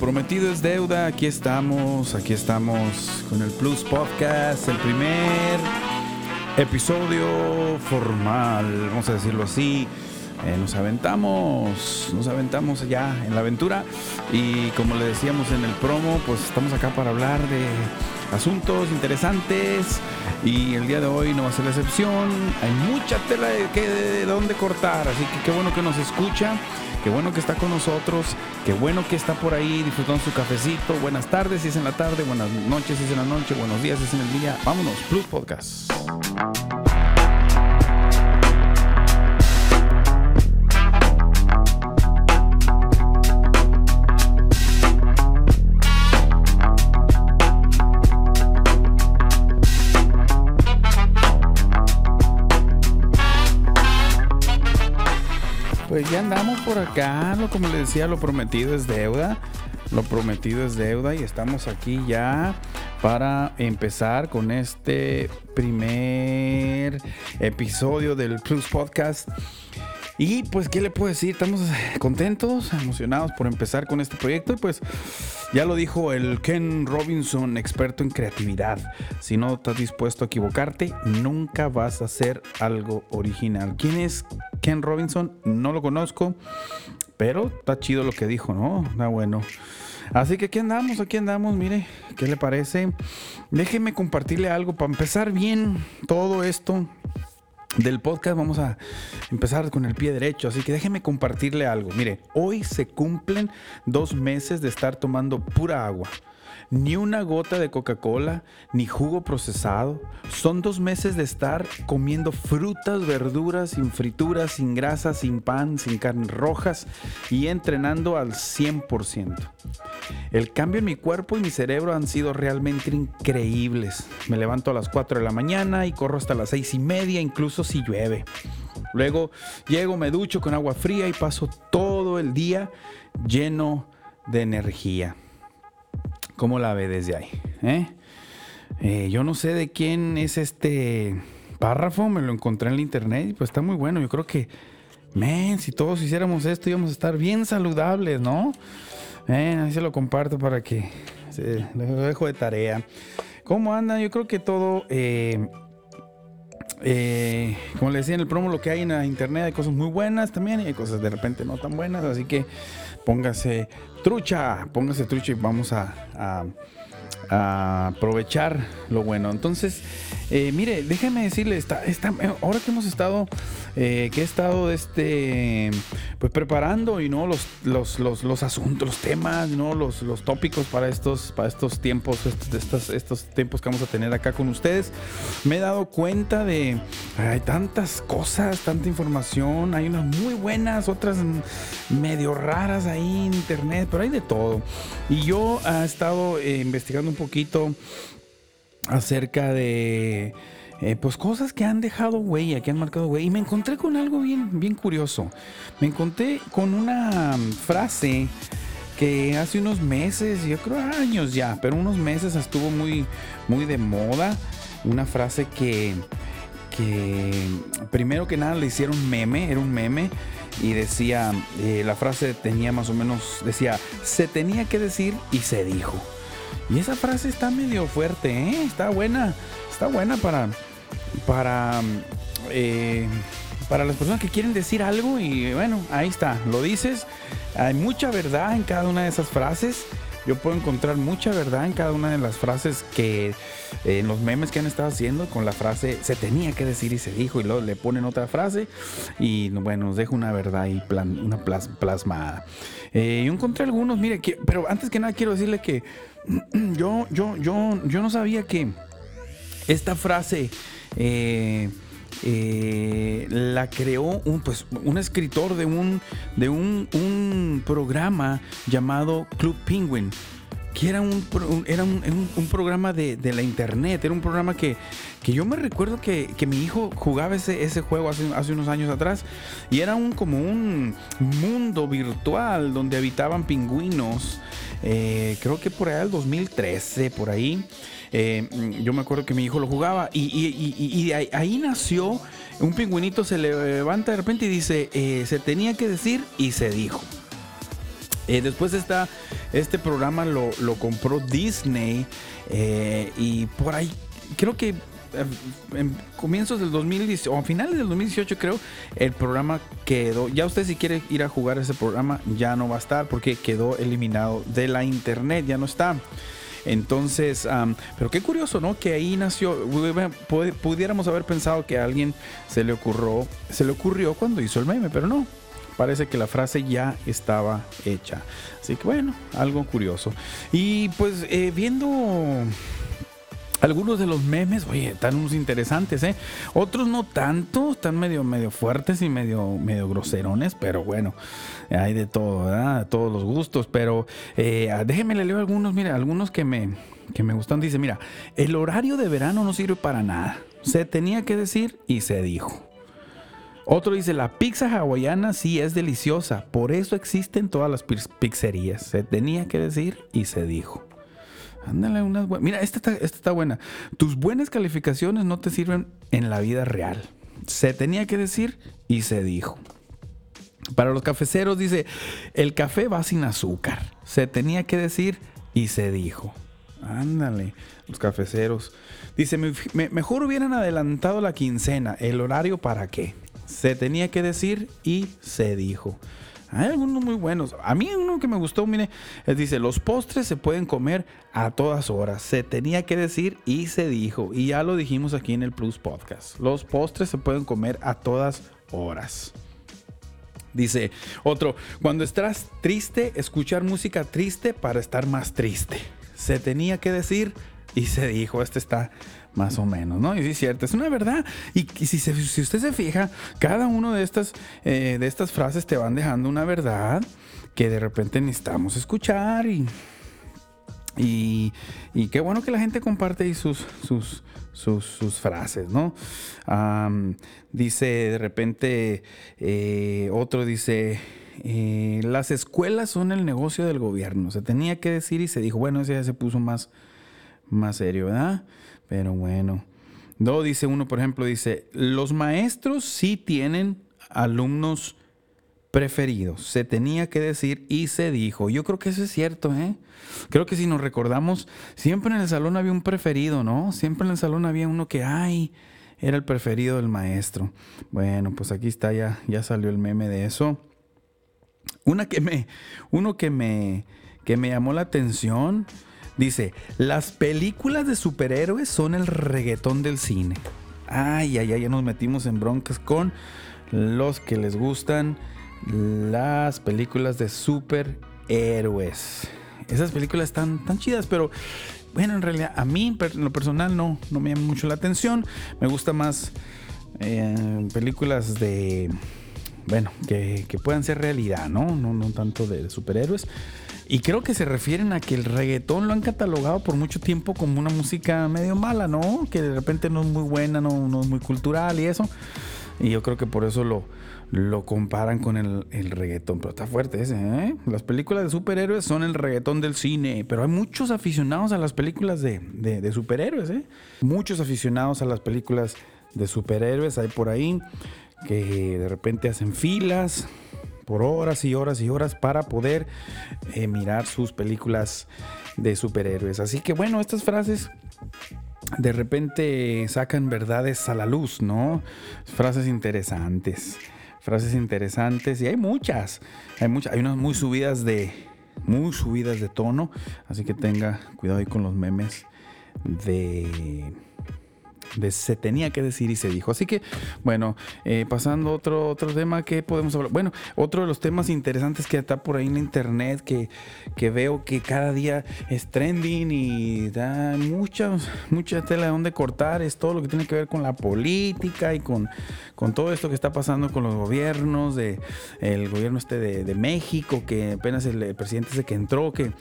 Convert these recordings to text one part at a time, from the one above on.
Prometido es deuda, aquí estamos, aquí estamos con el Plus Podcast, el primer episodio formal, vamos a decirlo así. Eh, nos aventamos, nos aventamos ya en la aventura y como le decíamos en el promo, pues estamos acá para hablar de asuntos interesantes y el día de hoy no va a ser la excepción. Hay mucha tela de, que, de dónde cortar, así que qué bueno que nos escucha. Qué bueno que está con nosotros, qué bueno que está por ahí disfrutando su cafecito. Buenas tardes si es en la tarde, buenas noches si es en la noche, buenos días si es en el día. Vámonos, Plus Podcast. Pues ya andamos por acá, lo, como le decía, lo prometido es deuda. Lo prometido es deuda y estamos aquí ya para empezar con este primer episodio del Plus Podcast. Y pues, ¿qué le puedo decir? Estamos contentos, emocionados por empezar con este proyecto. Y pues, ya lo dijo el Ken Robinson, experto en creatividad. Si no estás dispuesto a equivocarte, nunca vas a hacer algo original. ¿Quién es Ken Robinson? No lo conozco, pero está chido lo que dijo, ¿no? Está bueno. Así que aquí andamos, aquí andamos, mire, ¿qué le parece? Déjeme compartirle algo para empezar bien todo esto del podcast vamos a empezar con el pie derecho, así que déjeme compartirle algo. Mire, hoy se cumplen dos meses de estar tomando pura agua. Ni una gota de Coca-Cola, ni jugo procesado. Son dos meses de estar comiendo frutas, verduras, sin frituras, sin grasa, sin pan, sin carnes rojas y entrenando al 100%. El cambio en mi cuerpo y mi cerebro han sido realmente increíbles. Me levanto a las 4 de la mañana y corro hasta las 6 y media, incluso si llueve. Luego llego, me ducho con agua fría y paso todo el día lleno de energía. ¿Cómo la ve desde ahí? ¿Eh? Eh, yo no sé de quién es este párrafo, me lo encontré en la internet y pues está muy bueno. Yo creo que, men, si todos hiciéramos esto íbamos a estar bien saludables, ¿no? Eh, ahí se lo comparto para que lo dejo de tarea. ¿Cómo anda? Yo creo que todo, como le decía en el promo, lo que hay en la internet hay cosas muy buenas también y hay cosas de repente no tan buenas, así que póngase trucha, póngase trucha y vamos a, aprovechar lo bueno. Entonces, eh, mire, déjeme decirle, está, está, ahora que hemos estado, eh, que he estado este, pues preparando y no los, los, los, asuntos, los temas, no los, los tópicos para estos, para estos tiempos, estos, estos, tiempos que vamos a tener acá con ustedes, me he dado cuenta de hay tantas cosas, tanta información, hay unas muy buenas, otras medio raras ahí en internet, pero hay de todo. Y yo he estado eh, investigando un poquito acerca de eh, pues cosas que han dejado huella, que han marcado huella. Y me encontré con algo bien, bien curioso. Me encontré con una frase que hace unos meses, yo creo años ya, pero unos meses estuvo muy, muy de moda. Una frase que, que primero que nada le hicieron meme, era un meme. Y decía, eh, la frase tenía más o menos, decía, se tenía que decir y se dijo. Y esa frase está medio fuerte, ¿eh? Está buena. Está buena para. Para. Eh, para las personas que quieren decir algo. Y bueno, ahí está. Lo dices. Hay mucha verdad en cada una de esas frases. Yo puedo encontrar mucha verdad en cada una de las frases que en los memes que han estado haciendo con la frase se tenía que decir y se dijo y luego le ponen otra frase y bueno, nos deja una verdad plan, una plasmada. Eh, yo encontré algunos, mire, pero antes que nada quiero decirle que yo, yo, yo, yo no sabía que esta frase eh, eh, la creó un, pues, un escritor de, un, de un, un programa llamado Club Penguin que era un, era un, programa de, la internet, era un programa que, que yo me recuerdo que, mi hijo jugaba ese, ese juego hace, hace, unos años atrás y era un como un mundo virtual donde habitaban pingüinos, eh, creo que por allá el 2013, por ahí. Eh, yo me acuerdo que mi hijo lo jugaba y, ahí, nació un pingüinito, se levanta de repente y dice, eh, se tenía que decir y se dijo. Eh, después está, este programa lo, compró Disney y por ahí creo que en comienzos del 2018 o a finales del 2018 creo el programa quedó ya usted si quiere ir a jugar ese programa ya no va a estar porque quedó eliminado de la internet ya no está entonces, pero qué curioso, ¿no? Que ahí nació, pudiéramos haber pensado que a alguien se le ocurrió, se le ocurrió cuando hizo el meme, pero no. Parece que la frase ya estaba hecha. Así que bueno, algo curioso. Y pues eh, viendo algunos de los memes, oye, están unos interesantes, ¿eh? Otros no tanto, están medio, medio fuertes y medio, medio groserones, pero bueno, hay de todo, ¿verdad? Todos los gustos, pero eh, déjenme le algunos, mira, algunos que me, que me gustan. Dice, mira, el horario de verano no sirve para nada. Se tenía que decir y se dijo. Otro dice, la pizza hawaiana sí es deliciosa, por eso existen todas las pizzerías. Se tenía que decir y se dijo. Ándale, unas Mira, esta está, esta está buena. Tus buenas calificaciones no te sirven en la vida real. Se tenía que decir y se dijo. Para los cafeceros dice, el café va sin azúcar. Se tenía que decir y se dijo. Ándale, los cafeceros. Dice, mejor hubieran adelantado la quincena. ¿El horario para qué? Se tenía que decir y se dijo. Hay algunos muy buenos. A mí uno que me gustó, mire, dice, los postres se pueden comer a todas horas. Se tenía que decir y se dijo. Y ya lo dijimos aquí en el Plus Podcast. Los postres se pueden comer a todas horas. Dice otro, cuando estás triste, escuchar música triste para estar más triste. Se tenía que decir y se dijo, este está más o menos, ¿no? Y sí, es cierto, es una verdad. Y, si, usted se fija, cada una de estas, eh, de estas frases te van dejando una verdad que de repente necesitamos escuchar y, y, qué bueno que la gente comparte ahí sus, sus, sus, frases, ¿no? dice de repente, eh, otro dice, eh, las escuelas son el negocio del gobierno. Se tenía que decir y se dijo, bueno, ese ya se puso más, más serio, ¿verdad? Pero bueno. No, dice uno, por ejemplo, dice, los maestros sí tienen alumnos preferidos. Se tenía que decir y se dijo. Yo creo que eso es cierto, ¿eh? Creo que si nos recordamos, siempre en el salón había un preferido, ¿no? Siempre en el salón había uno que, ay, era el preferido del maestro. Bueno, pues aquí está, ya, ya salió el meme de eso. Una que me, uno que me, que me llamó la atención Dice, las películas de superhéroes son el reggaetón del cine. Ay, ay, ay, ya nos metimos en broncas con los que les gustan las películas de superhéroes. Esas películas están tan chidas, pero bueno, en realidad a mí en lo personal no, no me llama mucho la atención. Me gusta más eh, películas de, bueno, que, puedan ser realidad, ¿no? No, no tanto de superhéroes. Y creo que se refieren a que el reggaetón lo han catalogado por mucho tiempo como una música medio mala, ¿no? Que de repente no es muy buena, no, es muy cultural y eso. Y yo creo que por eso lo, lo comparan con el, reggaetón. Pero está fuerte ese, ¿eh? Las películas de superhéroes son el reggaetón del cine. Pero hay muchos aficionados a las películas de, de superhéroes, ¿eh? Muchos aficionados a las películas de superhéroes hay por ahí que de repente hacen filas por horas y horas y horas para poder eh, mirar sus películas de superhéroes. Así que bueno, estas frases de repente sacan verdades a la luz, ¿no? Frases interesantes, frases interesantes y hay muchas, hay muchas, hay unas muy subidas de, muy subidas de tono, así que tenga cuidado ahí con los memes de se tenía que decir y se dijo. Así que, bueno, eh, pasando a otro, otro tema que podemos hablar. Bueno, otro de los temas interesantes que está por ahí en internet, que, que veo que cada día es trending y da mucha, mucha tela de donde cortar, es todo lo que tiene que ver con la política y con, con todo esto que está pasando con los gobiernos, de, el gobierno este de, México, que apenas el, presidente ese que entró, que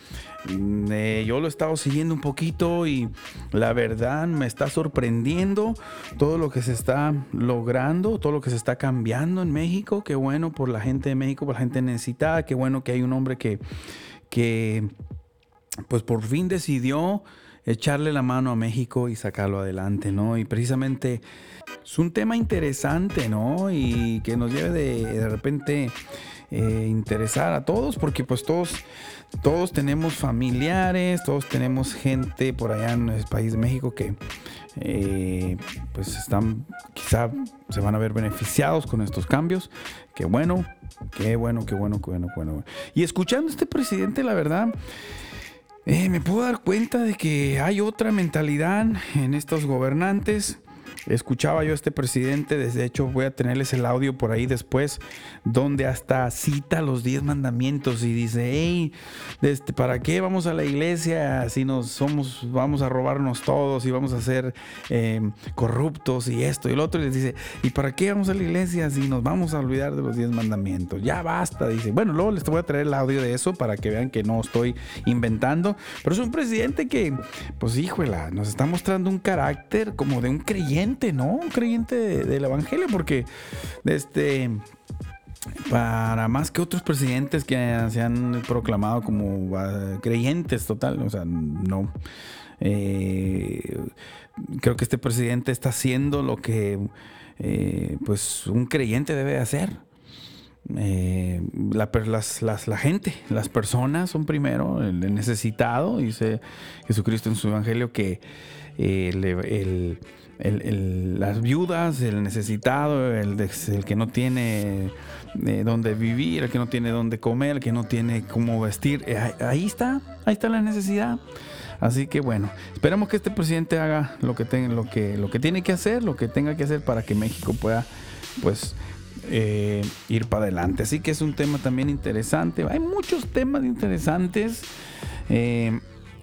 mm, eh, yo lo he estado siguiendo un poquito y la verdad me está sorprendiendo todo lo que se está logrando, todo lo que se está cambiando en México. Qué bueno por la gente de México, por la gente necesitada. Qué bueno que hay un hombre que, que pues por fin decidió echarle la mano a México y sacarlo adelante, ¿no? Y precisamente es un tema interesante, ¿no? Y que nos lleve de, de repente eh, interesar a todos porque pues todos, todos tenemos familiares, todos tenemos gente por allá en el país de México que eh, pues están, quizá se van a ver beneficiados con estos cambios. Qué bueno, qué bueno, qué bueno, qué bueno, qué bueno. Y escuchando a este presidente, la verdad, eh, me puedo dar cuenta de que hay otra mentalidad en estos gobernantes Escuchaba yo a este presidente, de hecho voy a tenerles el audio por ahí después, donde hasta cita los diez mandamientos y dice, hey, este, ¿para qué vamos a la iglesia si nos somos, vamos a robarnos todos y vamos a ser em, corruptos y esto y el otro? Y les dice, ¿y para qué vamos a la iglesia si nos vamos a olvidar de los diez mandamientos? Ya basta, dice. Bueno, luego les voy a traer el audio de eso para que vean que no estoy inventando, pero es un presidente que, pues híjola, nos está mostrando un carácter como de un creyente ¿no? Un creyente del Evangelio, porque este, para más que otros presidentes que se han proclamado como ah, creyentes total, o sea, no. Eh, creo que este presidente está haciendo lo que eh, pues un creyente debe hacer. Eh, la, la gente, las personas son primero, el necesitado, dice Jesucristo en su Evangelio que el las viudas, el necesitado, el, que no tiene eh, dónde vivir, el que no tiene dónde comer, el que no tiene cómo vestir. Eh, ahí está, ahí está la necesidad. Así que bueno, esperamos que este presidente haga lo que, tenga, lo que tiene que hacer, lo que tenga que hacer para que México pueda, pues, eh, ir para adelante. Así que es un tema también interesante. Hay muchos temas interesantes.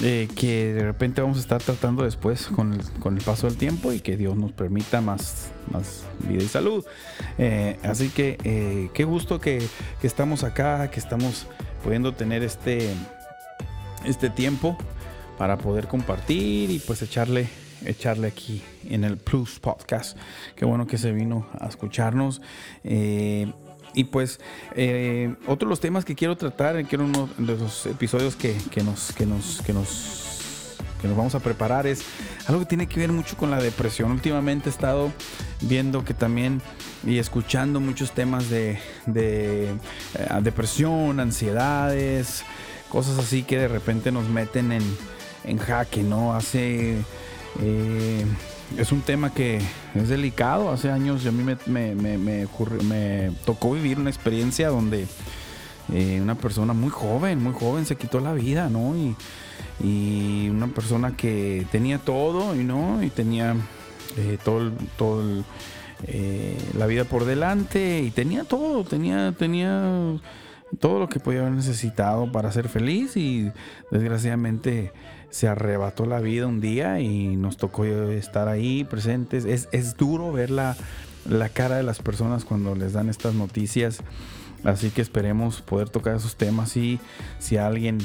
Eh, que de repente vamos a estar tratando después con el, paso del tiempo y que Dios nos permita más, vida y salud. Eh, así que eh, qué gusto que, estamos acá, que estamos pudiendo tener este, este tiempo para poder compartir y pues echarle echarle aquí en el Plus Podcast. Qué bueno que se vino a escucharnos. Y pues eh, otro de los temas que quiero tratar, quiero uno de los episodios que, nos, que, nos, que, nos, que nos vamos a preparar es algo que tiene que ver mucho con la depresión. Últimamente he estado viendo que también y escuchando muchos temas de, de eh, depresión, ansiedades, cosas así que de repente nos meten en, en jaque, ¿no? Hace... Eh, es un tema que es delicado. Hace años a mí me, tocó vivir una experiencia donde eh, una persona muy joven, muy joven se quitó la vida, ¿no? Y, una persona que tenía todo, y ¿no? Y tenía eh, todo, todo eh, la vida por delante y tenía todo, tenía, tenía todo lo que podía haber necesitado para ser feliz y desgraciadamente se arrebató la vida un día y nos tocó estar ahí presentes. Es, duro ver la, cara de las personas cuando les dan estas noticias. Así que esperemos poder tocar esos temas y si alguien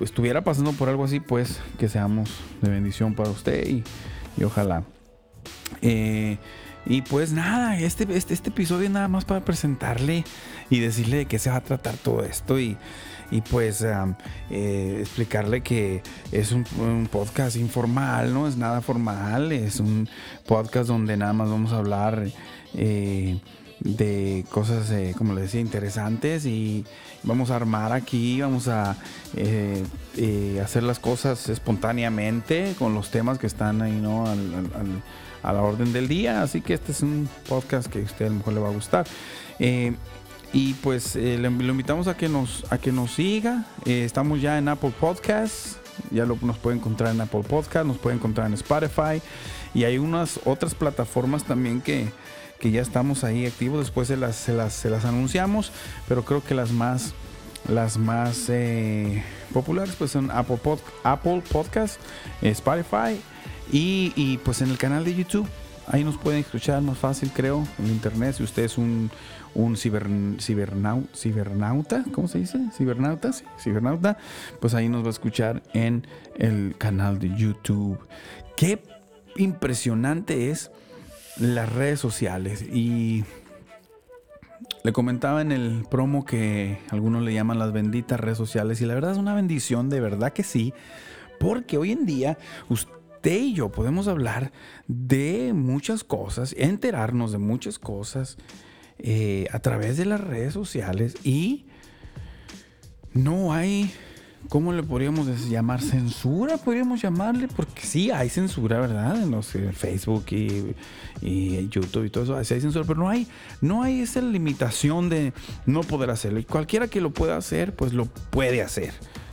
estuviera pasando por algo así, pues que seamos de bendición para usted y, ojalá. Eh, y pues nada, este, este, este episodio nada más para presentarle y decirle de qué se va a tratar todo esto y y pues eh, explicarle que es un, podcast informal, no es nada formal, es un podcast donde nada más vamos a hablar eh, de cosas, eh, como les decía, interesantes y vamos a armar aquí, vamos a hacer las cosas espontáneamente con los temas que están ahí, ¿no? a la orden del día, así que este es un podcast que a usted a lo mejor le va a gustar. Y pues eh, lo invitamos a que nos, a que nos siga. Eh, estamos ya en Apple Podcasts. Ya lo, nos puede encontrar en Apple Podcasts, nos puede encontrar en Spotify. Y hay unas otras plataformas también que, ya estamos ahí activos. Después se las, se las, anunciamos. Pero creo que las más, las más eh, populares pues son Apple, Pod, Apple Podcasts, Spotify y, y pues en el canal de YouTube. Ahí nos pueden escuchar más fácil, creo, en internet. Si usted es un, un cibernauta, ¿cómo se dice? Cibernauta, sí, cibernauta, pues ahí nos va a escuchar en el canal de YouTube. Qué impresionante es las redes sociales y le comentaba en el promo que algunos le llaman las benditas redes sociales y la verdad es una bendición, de verdad que sí, porque hoy en día usted y yo podemos hablar de muchas cosas, enterarnos de muchas cosas eh, a través de las redes sociales y no hay ¿cómo le podríamos llamar? ¿Censura? Podríamos llamarle, porque sí hay censura, ¿verdad? En los Facebook y, YouTube y todo eso, sí hay censura, pero no hay, no hay esa limitación de no poder hacerlo. Y cualquiera que lo pueda hacer, pues lo puede hacer.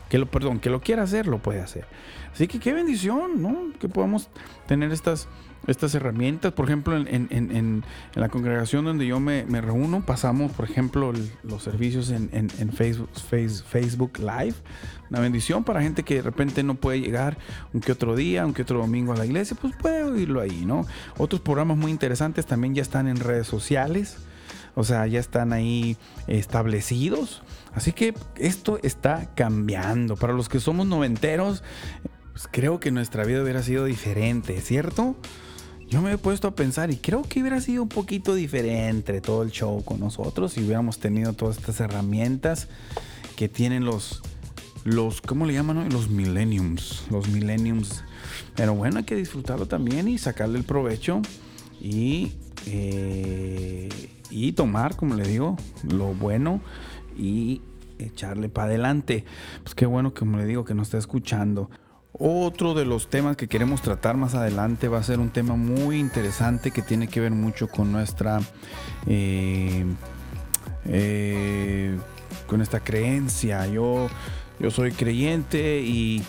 Que lo, perdón, que lo quiera hacer, lo puede hacer. Así que qué bendición, ¿no? Que podamos tener estas estas herramientas. Por ejemplo, en, la congregación donde yo me, reúno, pasamos, por ejemplo, los servicios en, Facebook, Live. Una bendición para gente que de repente no puede llegar un que otro día, un que otro domingo a la iglesia, pues puede oírlo ahí, ¿no? Otros programas muy interesantes también ya están en redes sociales. O sea, ya están ahí establecidos. Así que esto está cambiando. Para los que somos noventeros, pues creo que nuestra vida hubiera sido diferente, ¿cierto? Yo me he puesto a pensar y creo que hubiera sido un poquito diferente todo el show con nosotros si hubiéramos tenido todas estas herramientas que tienen los, los ¿cómo le llaman? Los millenniums, los millenniums. Pero bueno, hay que disfrutarlo también y sacarle el provecho y, eh, y tomar, como le digo, lo bueno y echarle para adelante. Pues qué bueno, como le digo, que nos está escuchando. Otro de los temas que queremos tratar más adelante va a ser un tema muy interesante que tiene que ver mucho con nuestra eh, eh, con esta creencia. Yo, yo soy creyente y,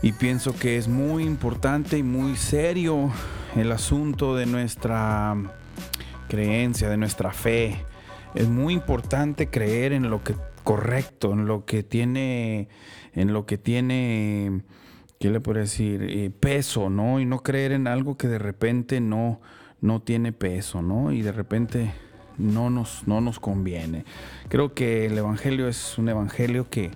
y pienso que es muy importante y muy serio el asunto de nuestra creencia, de nuestra fe. Es muy importante creer en lo que correcto, en lo que tiene, en lo que tiene ¿qué le puedo decir? Eh, peso, ¿no? Y no creer en algo que de repente no, no tiene peso, ¿no? Y de repente no nos, no nos conviene. Creo que el Evangelio es un Evangelio que,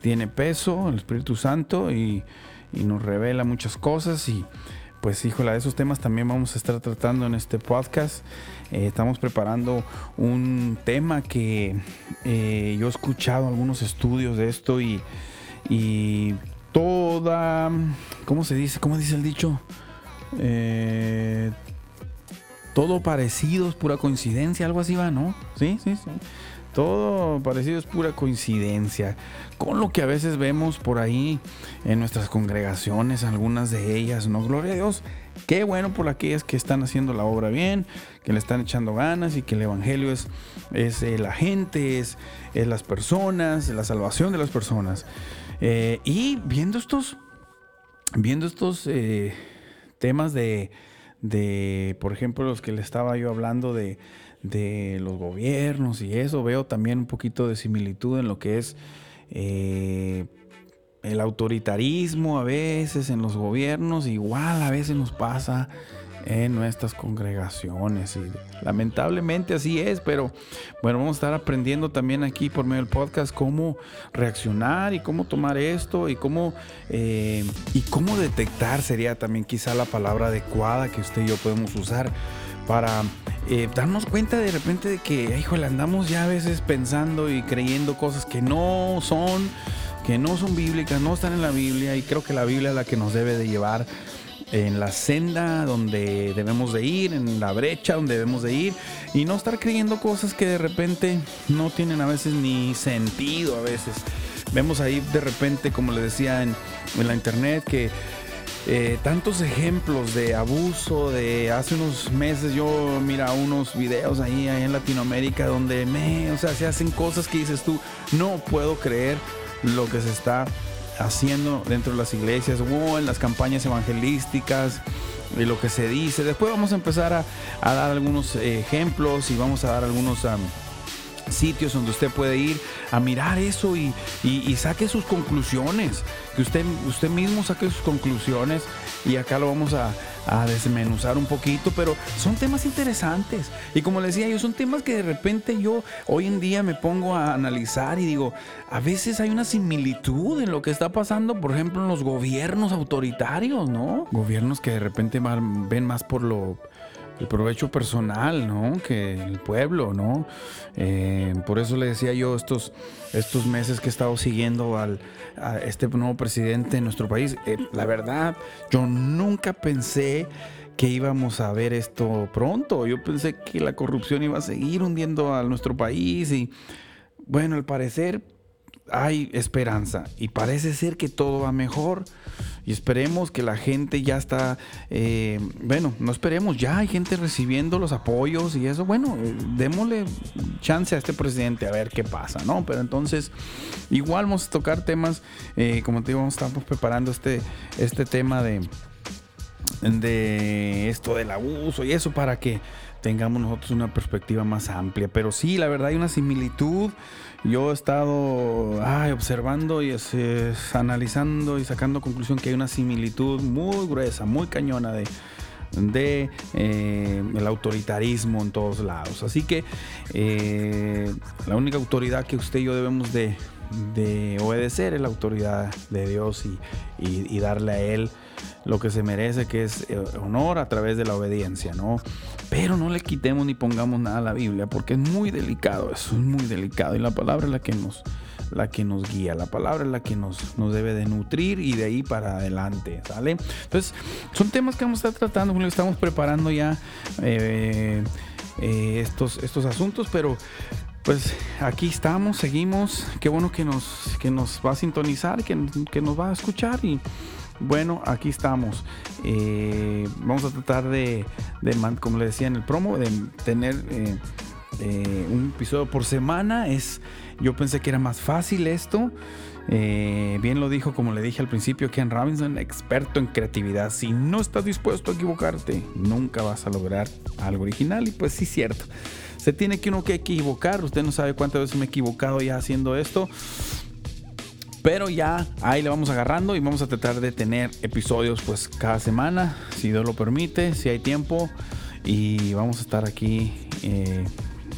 tiene peso, el Espíritu Santo, y, nos revela muchas cosas y pues híjola, esos temas también vamos a estar tratando en este podcast. Eh, estamos preparando un tema que eh, yo he escuchado algunos estudios de esto y, y toda, ¿cómo se dice? ¿Cómo dice el dicho? Eh, todo parecido es pura coincidencia, algo así va, ¿no? Sí, sí, sí. Todo parecido es pura coincidencia. Con lo que a veces vemos por ahí en nuestras congregaciones, algunas de ellas, ¿no? Gloria a Dios. Qué bueno por aquellas que están haciendo la obra bien, que le están echando ganas y que el Evangelio es, es eh, la gente, es, es las personas, la salvación de las personas. Eh, y viendo estos, viendo estos eh, temas de, de, por ejemplo, los que le estaba yo hablando de, de, los gobiernos y eso, veo también un poquito de similitud en lo que es eh, el autoritarismo a veces en los gobiernos, igual a veces nos pasa en nuestras congregaciones. Y lamentablemente así es, pero bueno, vamos a estar aprendiendo también aquí por medio del podcast cómo reaccionar y cómo tomar esto y cómo, eh, y cómo detectar sería también quizá la palabra adecuada que usted y yo podemos usar para eh, darnos cuenta de repente de que, híjole, andamos ya a veces pensando y creyendo cosas que no son, que no son bíblicas, no están en la Biblia y creo que la Biblia es la que nos debe de llevar en la senda donde debemos de ir, en la brecha donde debemos de ir y no estar creyendo cosas que de repente no tienen a veces ni sentido a veces. Vemos ahí de repente, como le decía en, la internet, que eh, tantos ejemplos de abuso de hace unos meses yo mira unos videos ahí, ahí en Latinoamérica donde me, o sea, se hacen cosas que dices tú, no puedo creer lo que se está haciendo dentro de las iglesias o en las campañas evangelísticas y lo que se dice. Después vamos a empezar a, dar algunos ejemplos y vamos a dar algunos sitios donde usted puede ir a mirar eso y, y, saque sus conclusiones. Que usted, usted mismo saque sus conclusiones y acá lo vamos a, a desmenuzar un poquito, pero son temas interesantes. Y como les decía yo, son temas que de repente yo hoy en día me pongo a analizar y digo, a veces hay una similitud en lo que está pasando, por ejemplo, en los gobiernos autoritarios, ¿no? Gobiernos que de repente ven más por lo el provecho personal, ¿no? Que el pueblo, ¿no? Eh, por eso le decía yo estos, estos meses que he estado siguiendo al, a este nuevo presidente en nuestro país, eh, la verdad, yo nunca pensé que íbamos a ver esto pronto. Yo pensé que la corrupción iba a seguir hundiendo a nuestro país y bueno, al parecer hay esperanza y parece ser que todo va mejor y esperemos que la gente ya está, eh, bueno, no esperemos, ya hay gente recibiendo los apoyos y eso, bueno, eh, démosle chance a este presidente a ver qué pasa, ¿no? Pero entonces, igual vamos a tocar temas, eh, como te digo, estamos preparando este, este tema de, de esto del abuso y eso para que tengamos nosotros una perspectiva más amplia. Pero sí, la verdad hay una similitud yo he estado observando y analizando y sacando conclusión que hay una similitud muy gruesa, muy cañona de, de eh, el autoritarismo en todos lados. Así que eh, la única autoridad que usted y yo debemos de, obedecer es la autoridad de Dios y darle a Él lo que se merece, que es eh, honor a través de la obediencia, ¿no? Pero no le quitemos ni pongamos nada a la Biblia, porque es muy delicado, eso es muy delicado. Y la palabra es la que nos, la que nos guía, la palabra es la que nos, nos debe de nutrir y de ahí para adelante, ¿sale? Entonces, son temas que vamos a estar tratando, estamos preparando ya eh, eh, estos, estos asuntos, pero pues aquí estamos, seguimos. Qué bueno que nos, que nos va a sintonizar, que, que nos va a escuchar y bueno, aquí estamos. Eh, vamos a tratar de, como le decía en el promo, de tener eh, eh, un episodio por semana. Es, yo pensé que era más fácil esto. bien lo dijo, como le dije al principio, Ken Robinson, experto en creatividad. Si no estás dispuesto a equivocarte, nunca vas a lograr algo original. Y pues sí, cierto. Se tiene que uno que equivocar. Usted no sabe cuántas veces me he equivocado ya haciendo esto. Pero ya ahí le vamos agarrando y vamos a tratar de tener episodios pues cada semana, si Dios lo permite, si hay tiempo. Y vamos a estar aquí eh,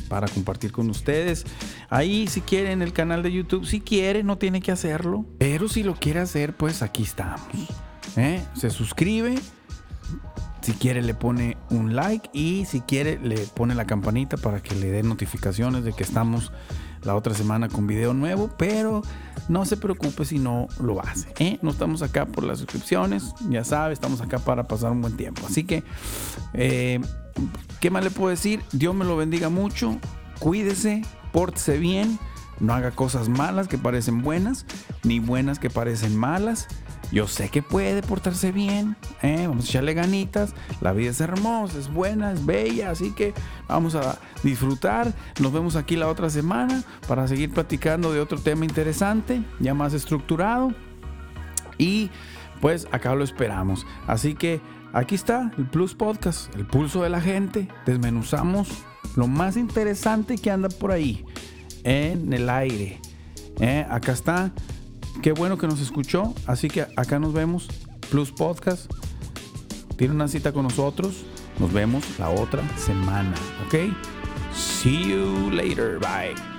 para compartir con ustedes. Ahí si quieren el canal de YouTube, si quiere, no tiene que hacerlo. Pero si lo quiere hacer, pues aquí estamos. ¿eh? Se suscribe. Si quiere le pone un like y si quiere le pone la campanita para que le den notificaciones de que estamos la otra semana con video nuevo, pero no se preocupe si no lo hace. ¿eh? No estamos acá por las suscripciones, ya sabe, estamos acá para pasar un buen tiempo. Así que, eh, ¿qué más le puedo decir? Dios me lo bendiga mucho, cuídese, pórtese bien, no haga cosas malas que parecen buenas, ni buenas que parecen malas. Yo sé que puede portarse bien, ¿eh? vamos a echarle ganitas. La vida es hermosa, es buena, es bella, así que vamos a disfrutar. Nos vemos aquí la otra semana para seguir platicando de otro tema interesante, ya más estructurado. Y pues acá lo esperamos. Así que aquí está el Plus Podcast, el pulso de la gente. Desmenuzamos lo más interesante que anda por ahí en el aire. ¿eh? Acá está Qué bueno que nos escuchó. Así que acá nos vemos. Plus Podcast. Tiene una cita con nosotros. Nos vemos la otra semana. ¿Ok? See you later. Bye.